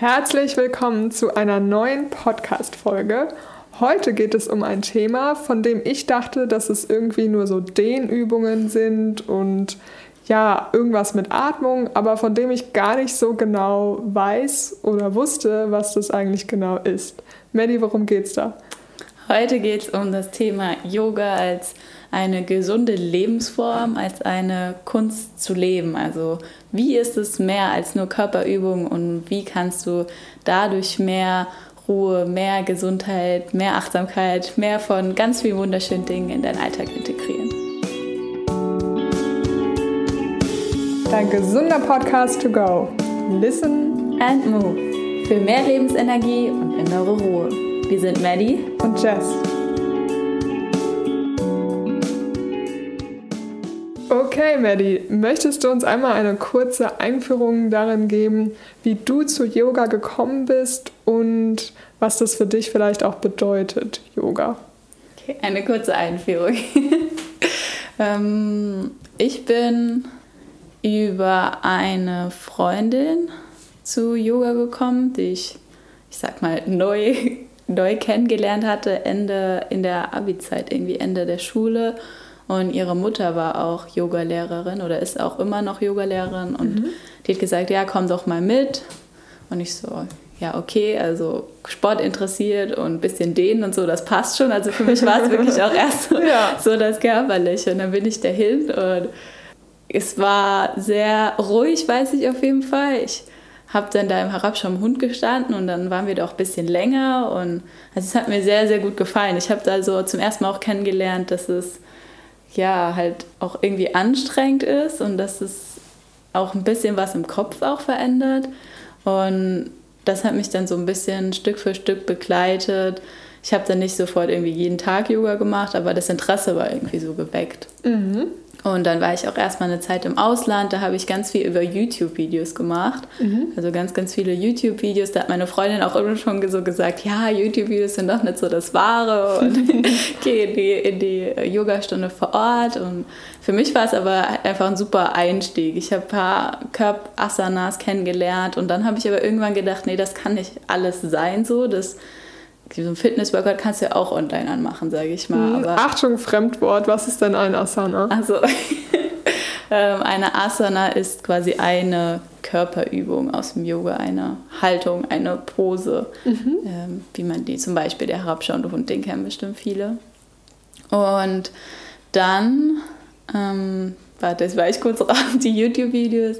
Herzlich willkommen zu einer neuen Podcast-Folge. Heute geht es um ein Thema, von dem ich dachte, dass es irgendwie nur so Dehnübungen sind und ja, irgendwas mit Atmung, aber von dem ich gar nicht so genau weiß oder wusste, was das eigentlich genau ist. Maddie, worum geht's da? Heute geht es um das Thema Yoga als eine gesunde Lebensform, als eine Kunst zu leben. Also wie ist es mehr als nur Körperübung und wie kannst du dadurch mehr Ruhe, mehr Gesundheit, mehr Achtsamkeit, mehr von ganz vielen wunderschönen Dingen in deinen Alltag integrieren. Dein gesunder Podcast to go. Listen and move. Für mehr Lebensenergie und innere Ruhe. Wir sind Maddie und Jess. Okay, Maddie, möchtest du uns einmal eine kurze Einführung darin geben, wie du zu Yoga gekommen bist und was das für dich vielleicht auch bedeutet, Yoga? Okay, eine kurze Einführung. ähm, ich bin über eine Freundin zu Yoga gekommen, die ich, ich sag mal, neu neu kennengelernt hatte, Ende in der Abi-Zeit, irgendwie Ende der Schule. Und ihre Mutter war auch Yogalehrerin oder ist auch immer noch Yogalehrerin. Und mhm. die hat gesagt, ja, komm doch mal mit. Und ich so, ja, okay, also Sport interessiert und ein bisschen dehnen und so, das passt schon. Also für mich war es wirklich auch erst so, ja. so das Körperliche. Und dann bin ich dahin und es war sehr ruhig, weiß ich auf jeden Fall. Ich habe dann da im Herabschau Hund gestanden und dann waren wir da auch ein bisschen länger und also es hat mir sehr, sehr gut gefallen. Ich habe da so zum ersten Mal auch kennengelernt, dass es ja halt auch irgendwie anstrengend ist und dass es auch ein bisschen was im Kopf auch verändert und das hat mich dann so ein bisschen Stück für Stück begleitet. Ich habe dann nicht sofort irgendwie jeden Tag Yoga gemacht, aber das Interesse war irgendwie so geweckt. Mhm. Und dann war ich auch erstmal eine Zeit im Ausland, da habe ich ganz viel über YouTube-Videos gemacht. Mhm. Also ganz, ganz viele YouTube-Videos. Da hat meine Freundin auch immer schon so gesagt, ja, YouTube-Videos sind doch nicht so das Wahre und gehe in die, in die Yogastunde vor Ort. Und für mich war es aber einfach ein super Einstieg. Ich habe ein paar Körp-Asanas kennengelernt und dann habe ich aber irgendwann gedacht, nee, das kann nicht alles sein so. Das so ein Fitness-Workout kannst du ja auch online anmachen, sage ich mal. Hm, aber Achtung, Fremdwort, was ist denn ein Asana? Also, ähm, eine Asana ist quasi eine Körperübung aus dem Yoga, eine Haltung, eine Pose, mhm. ähm, wie man die zum Beispiel der herabschauende Hund, den kennen bestimmt viele. Und dann, ähm, warte, jetzt war ich kurz raus, die YouTube-Videos.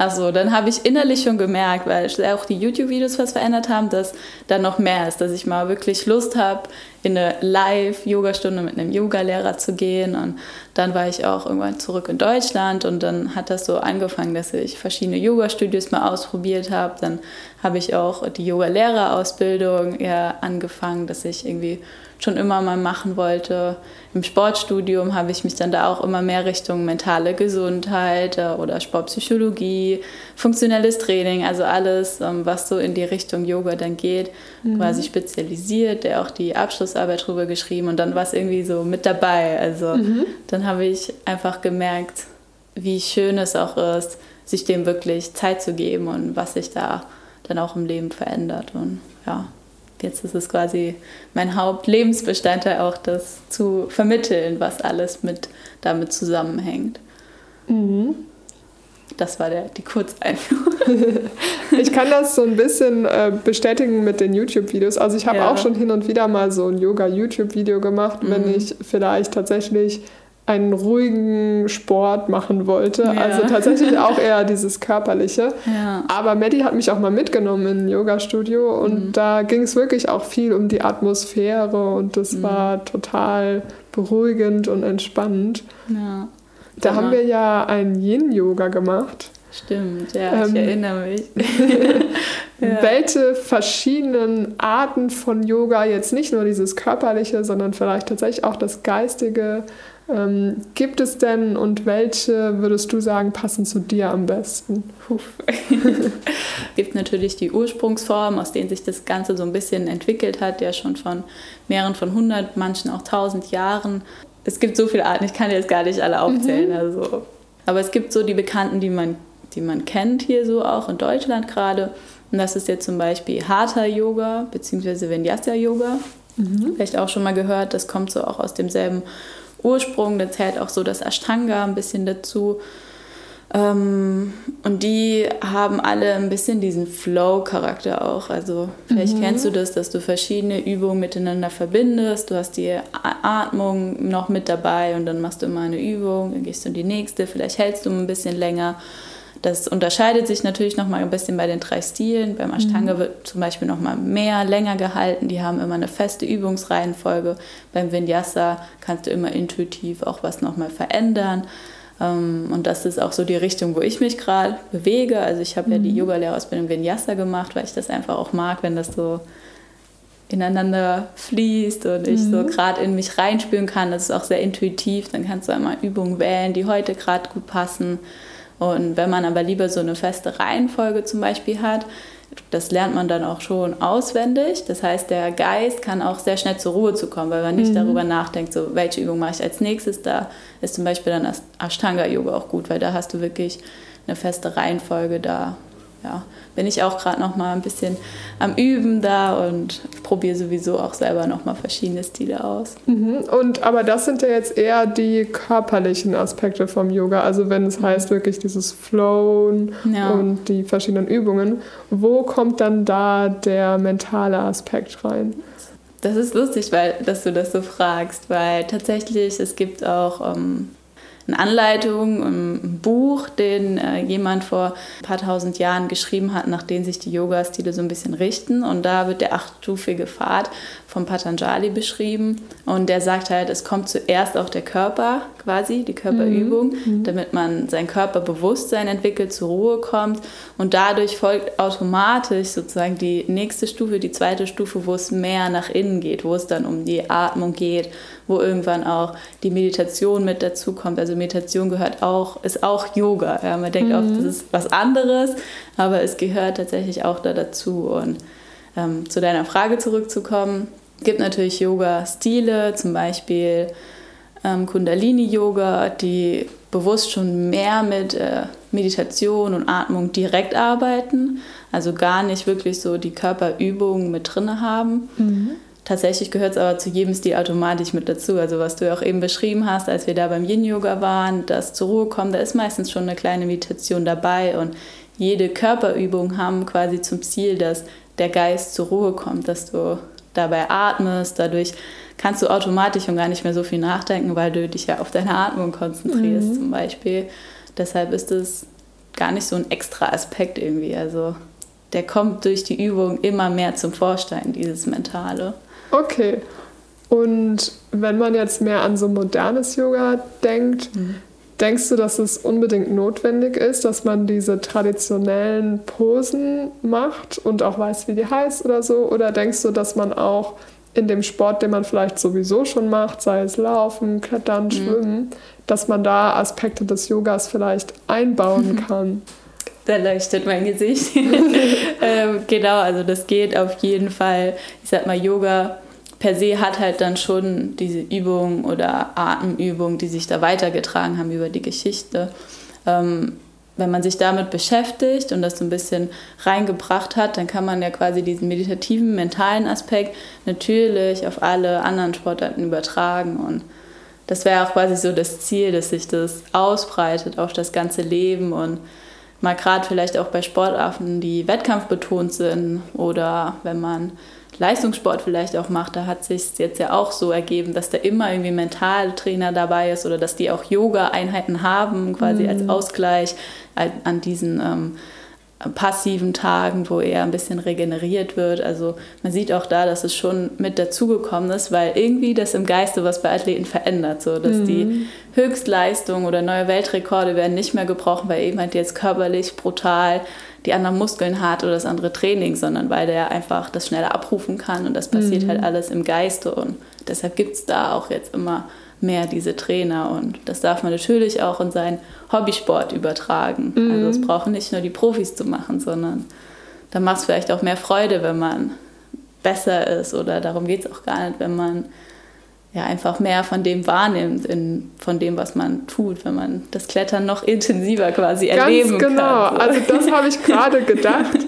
Also dann habe ich innerlich schon gemerkt, weil auch die YouTube-Videos was verändert haben, dass da noch mehr ist, dass ich mal wirklich Lust habe, in eine Live-Yoga-Stunde mit einem Yoga-Lehrer zu gehen. Und dann war ich auch irgendwann zurück in Deutschland und dann hat das so angefangen, dass ich verschiedene Yoga-Studios mal ausprobiert habe. Dann habe ich auch die Yoga-Lehrerausbildung ja angefangen, dass ich irgendwie schon immer mal machen wollte. Im Sportstudium habe ich mich dann da auch immer mehr Richtung mentale Gesundheit äh, oder Sportpsychologie, funktionelles Training, also alles, ähm, was so in die Richtung Yoga dann geht, mhm. quasi spezialisiert, der auch die Abschlussarbeit drüber geschrieben und dann war es irgendwie so mit dabei. Also mhm. dann habe ich einfach gemerkt, wie schön es auch ist, sich dem wirklich Zeit zu geben und was sich da dann auch im Leben verändert und ja jetzt ist es quasi mein Hauptlebensbestandteil auch, das zu vermitteln, was alles mit damit zusammenhängt. Mhm. Das war der, die Kurzeinführung. ich kann das so ein bisschen äh, bestätigen mit den YouTube-Videos. Also ich habe ja. auch schon hin und wieder mal so ein Yoga-YouTube-Video gemacht, mhm. wenn ich vielleicht tatsächlich einen ruhigen Sport machen wollte. Ja. Also tatsächlich auch eher dieses Körperliche. Ja. Aber Maddie hat mich auch mal mitgenommen in ein Yoga-Studio und mhm. da ging es wirklich auch viel um die Atmosphäre und das mhm. war total beruhigend und entspannend. Ja. Da haben wir ja ein Yin-Yoga gemacht. Stimmt, ja, ähm, ich erinnere mich. ja. Welche verschiedenen Arten von Yoga, jetzt nicht nur dieses körperliche, sondern vielleicht tatsächlich auch das geistige, ähm, gibt es denn und welche würdest du sagen passen zu dir am besten? es gibt natürlich die Ursprungsform, aus denen sich das Ganze so ein bisschen entwickelt hat, ja schon von mehreren von hundert, manchen auch tausend Jahren. Es gibt so viele Arten, ich kann jetzt gar nicht alle aufzählen. Mhm. Also. Aber es gibt so die Bekannten, die man, die man kennt hier so auch in Deutschland gerade. Und das ist jetzt zum Beispiel Hatha Yoga bzw. Vinyasa Yoga. Mhm. Vielleicht auch schon mal gehört, das kommt so auch aus demselben Ursprung. Da zählt auch so das Ashtanga ein bisschen dazu. Ähm, und die haben alle ein bisschen diesen Flow-Charakter auch. Also vielleicht mhm. kennst du das, dass du verschiedene Übungen miteinander verbindest. Du hast die Atmung noch mit dabei und dann machst du immer eine Übung, dann gehst du in die nächste, vielleicht hältst du ein bisschen länger. Das unterscheidet sich natürlich noch mal ein bisschen bei den drei Stilen. Beim Ashtanga mhm. wird zum Beispiel noch mal mehr, länger gehalten. Die haben immer eine feste Übungsreihenfolge. Beim Vinyasa kannst du immer intuitiv auch was noch mal verändern. Ähm, und das ist auch so die Richtung, wo ich mich gerade bewege. Also ich habe mhm. ja die mhm. Yoga-Lehrausbildung Vinyasa gemacht, weil ich das einfach auch mag, wenn das so ineinander fließt und ich mhm. so gerade in mich reinspüren kann. Das ist auch sehr intuitiv. Dann kannst du einmal Übungen wählen, die heute gerade gut passen. Und wenn man aber lieber so eine feste Reihenfolge zum Beispiel hat, das lernt man dann auch schon auswendig. Das heißt, der Geist kann auch sehr schnell zur Ruhe zu kommen, weil man nicht mhm. darüber nachdenkt, so welche Übung mache ich als nächstes. Da ist zum Beispiel dann Ashtanga-Yoga auch gut, weil da hast du wirklich eine feste Reihenfolge da. Ja, bin ich auch gerade noch mal ein bisschen am Üben da und probiere sowieso auch selber noch mal verschiedene Stile aus. Mhm. Und aber das sind ja jetzt eher die körperlichen Aspekte vom Yoga. Also wenn es heißt wirklich dieses Flown ja. und die verschiedenen Übungen, wo kommt dann da der mentale Aspekt rein? Das ist lustig, weil dass du das so fragst, weil tatsächlich es gibt auch ähm, eine Anleitung, ein Buch, den äh, jemand vor ein paar tausend Jahren geschrieben hat, nach dem sich die Yoga-Stile so ein bisschen richten. Und da wird der achtstufige Pfad vom Patanjali beschrieben. Und der sagt halt, es kommt zuerst auch der Körper quasi, die Körperübung, mhm. mhm. damit man sein Körperbewusstsein entwickelt, zur Ruhe kommt. Und dadurch folgt automatisch sozusagen die nächste Stufe, die zweite Stufe, wo es mehr nach innen geht, wo es dann um die Atmung geht, wo irgendwann auch die Meditation mit dazu kommt. Also Meditation gehört auch, ist auch Yoga. Ja, man denkt mhm. auch, das ist was anderes, aber es gehört tatsächlich auch da dazu. Und ähm, zu deiner Frage zurückzukommen, gibt natürlich Yoga-Stile, zum Beispiel ähm, Kundalini-Yoga, die bewusst schon mehr mit äh, Meditation und Atmung direkt arbeiten, also gar nicht wirklich so die Körperübungen mit drin haben. Mhm. Tatsächlich gehört es aber zu jedem Stil automatisch mit dazu. Also was du ja auch eben beschrieben hast, als wir da beim Yin-Yoga waren, das zur Ruhe kommen, da ist meistens schon eine kleine Meditation dabei und jede Körperübung haben quasi zum Ziel, dass der Geist zur Ruhe kommt, dass du dabei atmest. Dadurch kannst du automatisch und gar nicht mehr so viel nachdenken, weil du dich ja auf deine Atmung konzentrierst mhm. zum Beispiel. Deshalb ist es gar nicht so ein extra Aspekt irgendwie. Also der kommt durch die Übung immer mehr zum Vorstein, dieses Mentale. Okay. Und wenn man jetzt mehr an so modernes Yoga denkt, mhm. Denkst du, dass es unbedingt notwendig ist, dass man diese traditionellen Posen macht und auch weiß, wie die heißt oder so? Oder denkst du, dass man auch in dem Sport, den man vielleicht sowieso schon macht, sei es Laufen, Klettern, mhm. Schwimmen, dass man da Aspekte des Yogas vielleicht einbauen kann? Da leuchtet mein Gesicht. ähm, genau, also das geht auf jeden Fall. Ich sag mal, Yoga per se hat halt dann schon diese Übungen oder Atemübungen, die sich da weitergetragen haben über die Geschichte. Ähm, wenn man sich damit beschäftigt und das so ein bisschen reingebracht hat, dann kann man ja quasi diesen meditativen, mentalen Aspekt natürlich auf alle anderen Sportarten übertragen. Und das wäre auch quasi so das Ziel, dass sich das ausbreitet auf das ganze Leben und mal gerade vielleicht auch bei Sportarten, die wettkampfbetont sind oder wenn man Leistungssport vielleicht auch macht, da hat sich jetzt ja auch so ergeben, dass da immer irgendwie Mentaltrainer dabei ist oder dass die auch Yoga-Einheiten haben, quasi mhm. als Ausgleich an diesen ähm, passiven Tagen, wo er ein bisschen regeneriert wird. Also man sieht auch da, dass es schon mit dazugekommen ist, weil irgendwie das im Geiste was bei Athleten verändert, so dass mhm. die Höchstleistung oder neue Weltrekorde werden nicht mehr gebrochen, weil jemand jetzt körperlich brutal die anderen Muskeln hat oder das andere Training, sondern weil der einfach das schneller abrufen kann und das passiert mhm. halt alles im Geiste und deshalb gibt es da auch jetzt immer mehr diese Trainer und das darf man natürlich auch in seinen Hobbysport übertragen. Mhm. Also es brauchen nicht nur die Profis zu machen, sondern da macht es vielleicht auch mehr Freude, wenn man besser ist oder darum geht es auch gar nicht, wenn man ja einfach mehr von dem wahrnimmt, in, von dem, was man tut, wenn man das Klettern noch intensiver quasi Ganz erleben genau. kann. Genau, also das habe ich gerade gedacht,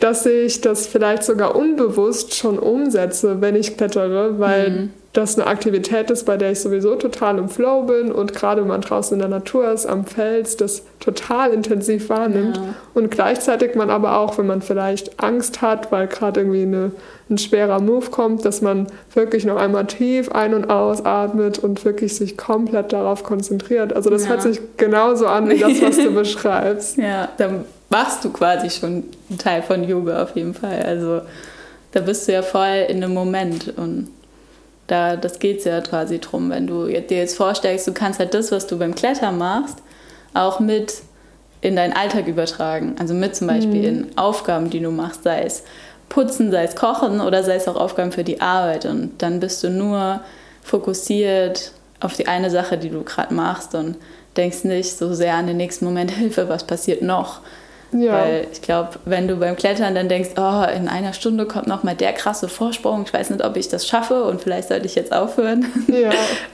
dass ich das vielleicht sogar unbewusst schon umsetze, wenn ich klettere, weil mhm das eine Aktivität ist, bei der ich sowieso total im Flow bin und gerade wenn man draußen in der Natur ist, am Fels, das total intensiv wahrnimmt. Ja. Und gleichzeitig man aber auch, wenn man vielleicht Angst hat, weil gerade irgendwie eine, ein schwerer Move kommt, dass man wirklich noch einmal tief ein- und ausatmet und wirklich sich komplett darauf konzentriert. Also das ja. hört sich genauso an wie das, was du beschreibst. Ja, dann machst du quasi schon einen Teil von Yoga auf jeden Fall. Also da bist du ja voll in einem Moment und da, das geht es ja quasi drum, wenn du dir jetzt vorstellst, du kannst halt das, was du beim Klettern machst, auch mit in deinen Alltag übertragen. Also mit zum Beispiel mhm. in Aufgaben, die du machst, sei es putzen, sei es kochen oder sei es auch Aufgaben für die Arbeit. Und dann bist du nur fokussiert auf die eine Sache, die du gerade machst und denkst nicht so sehr an den nächsten Moment, Hilfe, was passiert noch, ja. Weil ich glaube, wenn du beim Klettern dann denkst, oh, in einer Stunde kommt noch mal der krasse Vorsprung, ich weiß nicht, ob ich das schaffe und vielleicht sollte ich jetzt aufhören, ja.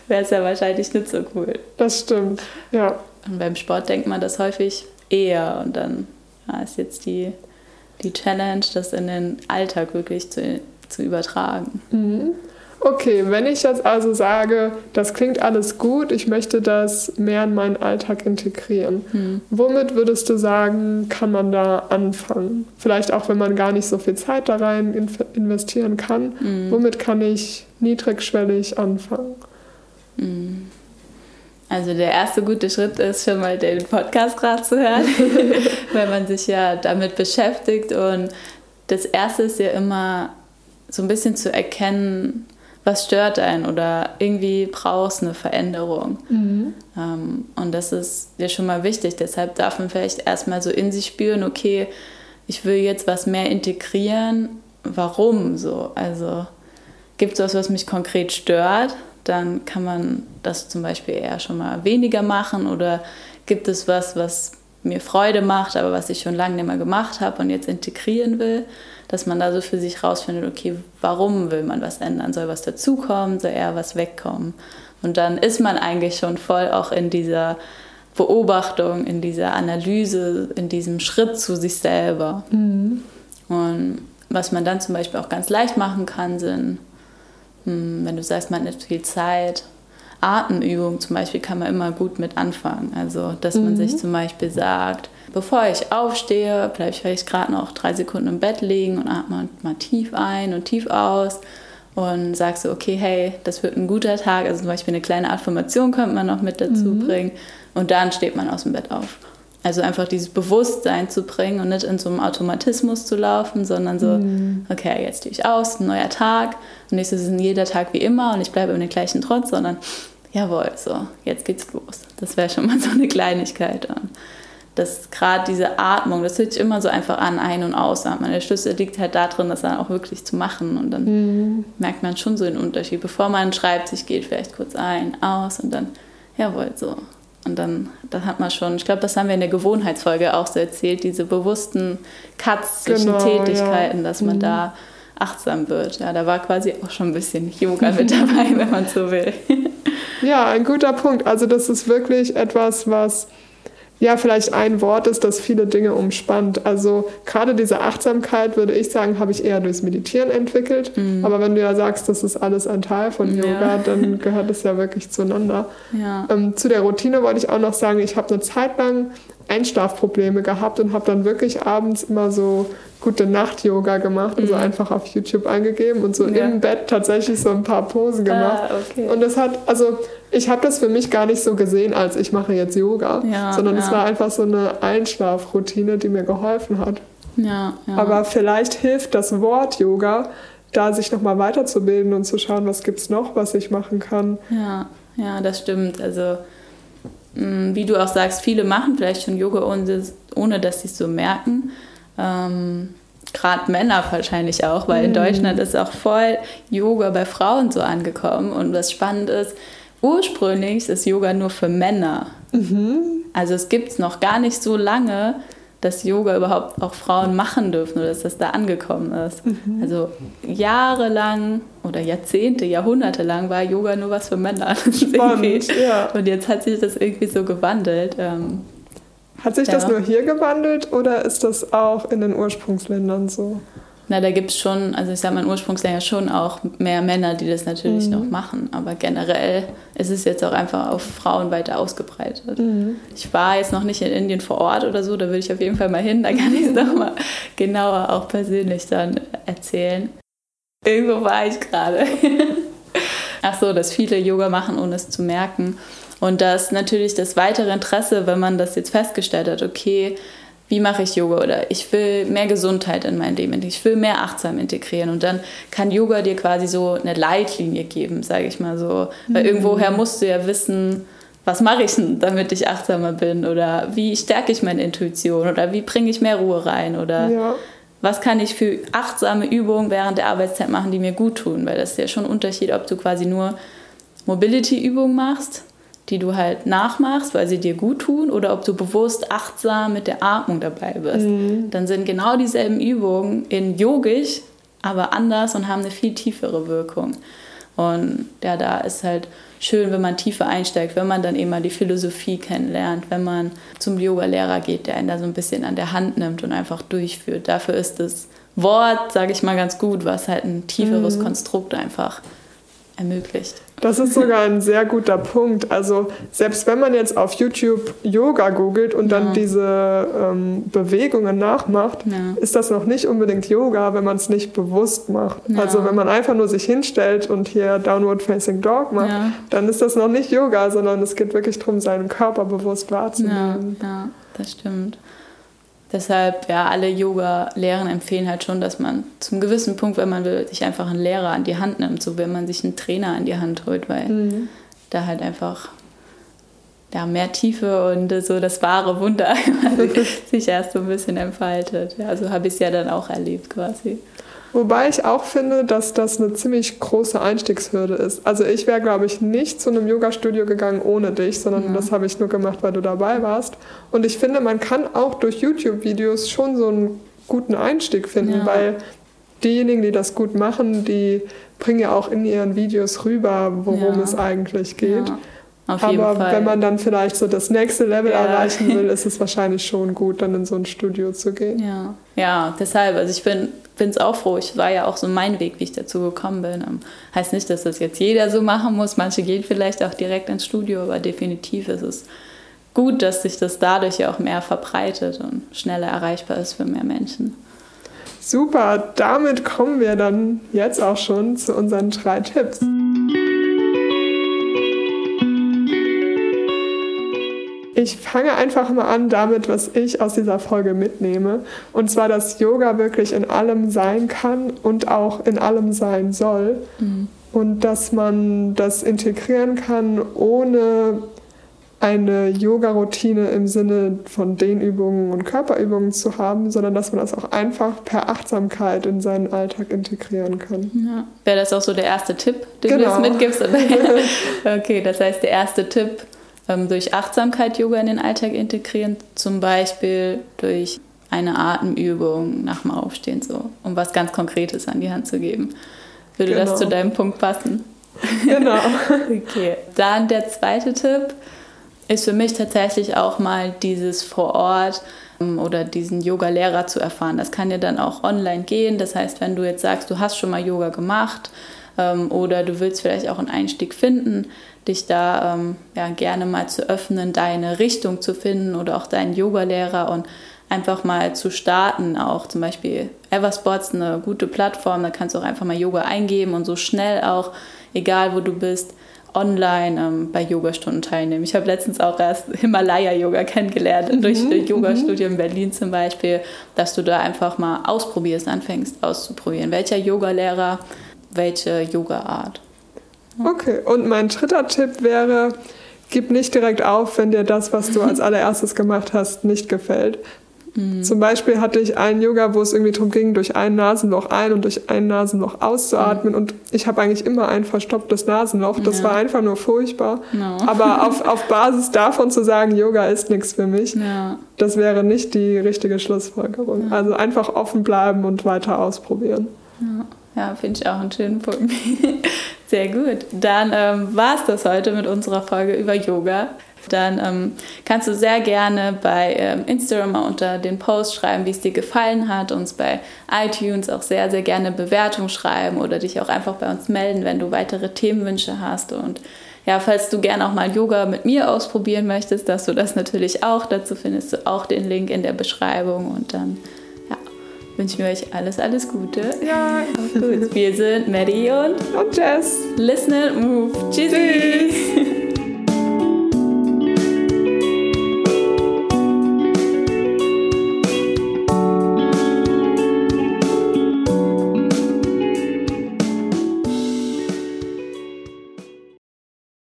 wäre es ja wahrscheinlich nicht so cool. Das stimmt, ja. Und beim Sport denkt man das häufig eher und dann ja, ist jetzt die, die Challenge, das in den Alltag wirklich zu, zu übertragen. Mhm. Okay, wenn ich jetzt also sage, das klingt alles gut, ich möchte das mehr in meinen Alltag integrieren, hm. womit würdest du sagen, kann man da anfangen? Vielleicht auch, wenn man gar nicht so viel Zeit da rein investieren kann, hm. womit kann ich niedrigschwellig anfangen? Hm. Also der erste gute Schritt ist schon mal den Podcast gerade zu hören, weil man sich ja damit beschäftigt und das erste ist ja immer so ein bisschen zu erkennen, was stört einen oder irgendwie brauchst eine Veränderung. Mhm. Ähm, und das ist dir schon mal wichtig. Deshalb darf man vielleicht erstmal so in sich spüren, okay, ich will jetzt was mehr integrieren. Warum so? Also gibt es was, was mich konkret stört? Dann kann man das zum Beispiel eher schon mal weniger machen oder gibt es was, was mir Freude macht, aber was ich schon lange nicht mehr gemacht habe und jetzt integrieren will dass man da so für sich rausfindet, okay, warum will man was ändern? Soll was dazukommen? Soll eher was wegkommen? Und dann ist man eigentlich schon voll auch in dieser Beobachtung, in dieser Analyse, in diesem Schritt zu sich selber. Mhm. Und was man dann zum Beispiel auch ganz leicht machen kann, sind, hm, wenn du sagst, man hat nicht viel Zeit, Atemübungen zum Beispiel kann man immer gut mit anfangen. Also, dass mhm. man sich zum Beispiel sagt, bevor ich aufstehe, bleibe ich vielleicht gerade noch drei Sekunden im Bett liegen und atme mal tief ein und tief aus und sagst so, okay, hey, das wird ein guter Tag. Also zum Beispiel eine kleine Affirmation könnte man noch mit dazu mhm. bringen und dann steht man aus dem Bett auf. Also einfach dieses Bewusstsein zu bringen und nicht in so einem Automatismus zu laufen, sondern so, mhm. okay, jetzt stehe ich aus, ein neuer Tag und nicht so, es ist jeder Tag wie immer und ich bleibe den gleichen Trotz, sondern jawohl, so, jetzt geht's los. Das wäre schon mal so eine Kleinigkeit. Und dass gerade diese Atmung, das hört sich immer so einfach an, ein- und ausatmen. Der Schlüssel liegt halt darin, das dann auch wirklich zu machen. Und dann mhm. merkt man schon so den Unterschied. Bevor man schreibt, sich geht vielleicht kurz ein, aus und dann, jawohl, so. Und dann, dann hat man schon, ich glaube, das haben wir in der Gewohnheitsfolge auch so erzählt, diese bewussten Cuts zwischen genau, Tätigkeiten, ja. dass man mhm. da achtsam wird. Ja, da war quasi auch schon ein bisschen Yoga mit dabei, wenn man so will. Ja, ein guter Punkt. Also das ist wirklich etwas, was ja vielleicht ein Wort ist, das viele Dinge umspannt. Also gerade diese Achtsamkeit, würde ich sagen, habe ich eher durchs Meditieren entwickelt. Mhm. Aber wenn du ja sagst, das ist alles ein Teil von Yoga, ja. dann gehört es ja wirklich zueinander. Ja. Ähm, zu der Routine wollte ich auch noch sagen, ich habe eine Zeit lang Einschlafprobleme gehabt und habe dann wirklich abends immer so gute Nacht-Yoga gemacht, also mhm. einfach auf YouTube eingegeben und so ja. im Bett tatsächlich so ein paar Posen ah, gemacht. Ah, okay. Und das hat, also ich habe das für mich gar nicht so gesehen, als ich mache jetzt Yoga, ja, sondern es war einfach so eine Einschlafroutine, die mir geholfen hat. Ja, Aber vielleicht hilft das Wort Yoga, da sich nochmal weiterzubilden und zu schauen, was gibt es noch, was ich machen kann. Ja, ja, das stimmt. Also mm, wie du auch sagst, viele machen vielleicht schon Yoga, ohne, ohne dass sie es so merken. Ähm, Gerade Männer wahrscheinlich auch, weil in mhm. Deutschland ist auch voll Yoga bei Frauen so angekommen. Und was spannend ist, ursprünglich ist Yoga nur für Männer. Mhm. Also es gibt es noch gar nicht so lange, dass Yoga überhaupt auch Frauen machen dürfen oder dass das da angekommen ist. Mhm. Also jahrelang oder Jahrzehnte, Jahrhunderte lang war Yoga nur was für Männer. Spannend, ja. Und jetzt hat sich das irgendwie so gewandelt. Ähm, hat sich ja. das nur hier gewandelt oder ist das auch in den Ursprungsländern so? Na, da gibt es schon, also ich sage mal, in Ursprungsländern schon auch mehr Männer, die das natürlich mhm. noch machen. Aber generell ist es jetzt auch einfach auf Frauen weiter ausgebreitet. Mhm. Ich war jetzt noch nicht in Indien vor Ort oder so, da würde ich auf jeden Fall mal hin. Da kann ich es nochmal genauer auch persönlich dann erzählen. Irgendwo war ich gerade. Ach so, dass viele Yoga machen, ohne es zu merken. Und dass natürlich das weitere Interesse, wenn man das jetzt festgestellt hat, okay, wie mache ich Yoga? Oder ich will mehr Gesundheit in mein Leben, ich will mehr achtsam integrieren. Und dann kann Yoga dir quasi so eine Leitlinie geben, sage ich mal so. Weil mhm. irgendwoher musst du ja wissen, was mache ich denn, damit ich achtsamer bin? Oder wie stärke ich meine Intuition? Oder wie bringe ich mehr Ruhe rein? Oder ja. was kann ich für achtsame Übungen während der Arbeitszeit machen, die mir gut tun, weil das ist ja schon ein Unterschied, ob du quasi nur Mobility-Übungen machst die du halt nachmachst, weil sie dir gut tun, oder ob du bewusst achtsam mit der Atmung dabei bist. Mhm. Dann sind genau dieselben Übungen in yogisch, aber anders und haben eine viel tiefere Wirkung. Und ja, da ist halt schön, wenn man tiefer einsteigt, wenn man dann eben mal die Philosophie kennenlernt, wenn man zum Yoga-Lehrer geht, der einen da so ein bisschen an der Hand nimmt und einfach durchführt. Dafür ist das Wort, sage ich mal, ganz gut, was halt ein tieferes mhm. Konstrukt einfach ermöglicht. Das ist sogar ein sehr guter Punkt. Also selbst wenn man jetzt auf YouTube Yoga googelt und dann diese ähm, Bewegungen nachmacht, ja. ist das noch nicht unbedingt Yoga, wenn man es nicht bewusst macht. Ja. Also wenn man einfach nur sich hinstellt und hier Downward Facing Dog macht, dann ist das noch nicht Yoga, sondern es geht wirklich darum, seinen Körper bewusst wahrzunehmen. Ja, das stimmt. Deshalb, ja, alle Yoga-Lehren empfehlen halt schon, dass man zum gewissen Punkt, wenn man will, sich einfach einen Lehrer an die Hand nimmt, so wenn man sich einen Trainer an die Hand holt, weil mhm. da halt einfach ja, mehr Tiefe und so das wahre Wunder sich erst so ein bisschen entfaltet. Ja, so habe ich es ja dann auch erlebt quasi. Wobei ich auch finde, dass das eine ziemlich große Einstiegshürde ist. Also ich wäre, glaube ich, nicht zu einem Yoga-Studio gegangen ohne dich, sondern ja. das habe ich nur gemacht, weil du dabei warst. Und ich finde, man kann auch durch YouTube-Videos schon so einen guten Einstieg finden, ja. weil diejenigen, die das gut machen, die bringen ja auch in ihren Videos rüber, worum ja. es eigentlich geht. Auf jeden Aber Fall. wenn man dann vielleicht so das nächste Level ja. erreichen will, ist es wahrscheinlich schon gut, dann in so ein Studio zu gehen. Ja, ja deshalb. Also ich bin es auch froh. Ich war ja auch so mein Weg, wie ich dazu gekommen bin. Ähm, heißt nicht, dass das jetzt jeder so machen muss. Manche gehen vielleicht auch direkt ins Studio, aber definitiv ist es gut, dass sich das dadurch ja auch mehr verbreitet und schneller erreichbar ist für mehr Menschen. Super, damit kommen wir dann jetzt auch schon zu unseren drei Tipps. Ich fange einfach mal an damit, was ich aus dieser Folge mitnehme. Und zwar, dass Yoga wirklich in allem sein kann und auch in allem sein soll. Mhm. Und dass man das integrieren kann, ohne eine Yoga-Routine im Sinne von Dehnübungen und Körperübungen zu haben, sondern dass man das auch einfach per Achtsamkeit in seinen Alltag integrieren kann. Ja. Wäre das auch so der erste Tipp, den genau. du jetzt mitgibst? okay, das heißt, der erste Tipp durch Achtsamkeit Yoga in den Alltag integrieren, zum Beispiel durch eine Atemübung nach dem Aufstehen, so, um was ganz Konkretes an die Hand zu geben. Würde genau. das zu deinem Punkt passen? Genau. okay. Dann der zweite Tipp ist für mich tatsächlich auch mal dieses vor Ort ähm, oder diesen Yoga-Lehrer zu erfahren. Das kann ja dann auch online gehen. Das heißt, wenn du jetzt sagst, du hast schon mal Yoga gemacht ähm, oder du willst vielleicht auch einen Einstieg finden, dich da ähm, ja, gerne mal zu öffnen, deine Richtung zu finden oder auch deinen Yoga-Lehrer und einfach mal zu starten. Auch zum Beispiel Eversports, eine gute Plattform, da kannst du auch einfach mal Yoga eingeben und so schnell auch, egal wo du bist, online ähm, bei Yogastunden teilnehmen. Ich habe letztens auch erst Himalaya-Yoga kennengelernt, mhm. durch ein Yoga-Studio in Berlin zum Beispiel, dass du da einfach mal ausprobierst, anfängst auszuprobieren. Welcher Yoga-Lehrer, welche Yoga-Art. Okay, und mein dritter Tipp wäre, gib nicht direkt auf, wenn dir das, was du als allererstes gemacht hast, nicht gefällt. Mhm. Zum Beispiel hatte ich einen Yoga, wo es irgendwie darum ging, durch ein Nasenloch ein und durch ein Nasenloch auszuatmen. Mhm. Und ich habe eigentlich immer ein verstopptes Nasenloch. Das ja. war einfach nur furchtbar. No. Aber auf, auf Basis davon zu sagen, Yoga ist nichts für mich, ja. das wäre nicht die richtige Schlussfolgerung. Ja. Also einfach offen bleiben und weiter ausprobieren. Ja, finde ich auch einen schönen Punkt. Sehr gut. Dann ähm, war es das heute mit unserer Folge über Yoga dann ähm, kannst du sehr gerne bei ähm, Instagram unter den Post schreiben, wie es dir gefallen hat, uns bei iTunes auch sehr, sehr gerne Bewertung schreiben oder dich auch einfach bei uns melden, wenn du weitere Themenwünsche hast und ja, falls du gerne auch mal Yoga mit mir ausprobieren möchtest, dass du das natürlich auch. Dazu findest du auch den Link in der Beschreibung und dann ja, wünschen wir euch alles, alles Gute. Ja, gut. Wir sind Maddie und, und Jess. Listen and Move. Tschüssi. Tschüss.